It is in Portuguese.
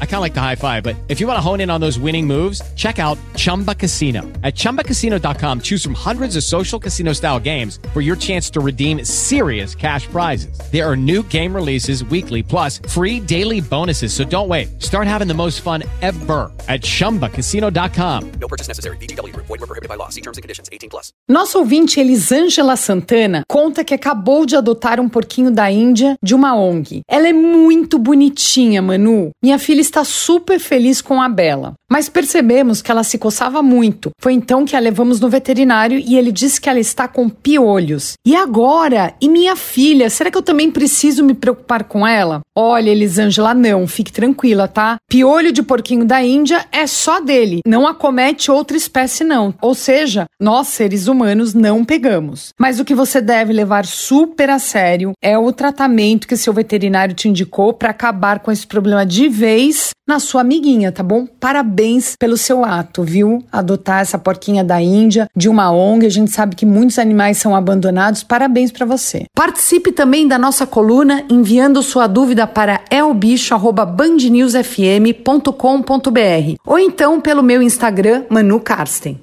I kind of like the high five, but if you want to hone in on those winning moves, check out Chumba Casino. At chumbacasino.com, choose from hundreds of social casino style games for your chance to redeem serious cash prizes. There are new game releases weekly, plus free daily bonuses. So don't wait. Start having the most fun ever at chumbacasino.com. No purchase necessary. VGW Group. Void were prohibited by law. See terms and conditions. 18 plus. Nossa ouvinte Elisângela Santana conta que acabou de adotar um porquinho da Índia de uma ONG. Ela é muito bonitinha, Manu. Minha filha está super feliz com a Bela. Mas percebemos que ela se coçava muito. Foi então que a levamos no veterinário e ele disse que ela está com piolhos. E agora? E minha filha? Será que eu também preciso me preocupar com ela? Olha, Elisângela, não. Fique tranquila, tá? Piolho de porquinho da Índia é só dele. Não acomete outra espécie, não. Ou seja, nós, seres humanos, não pegamos. Mas o que você deve levar super a sério é o tratamento que seu veterinário te indicou para acabar com esse problema de vez na sua amiguinha, tá bom? Parabéns pelo seu ato, viu? Adotar essa porquinha da Índia, de uma ONG. A gente sabe que muitos animais são abandonados. Parabéns para você. Participe também da nossa coluna enviando sua dúvida para elbicho@bandnewsfm.com.br ou então pelo meu Instagram Manu Karsten.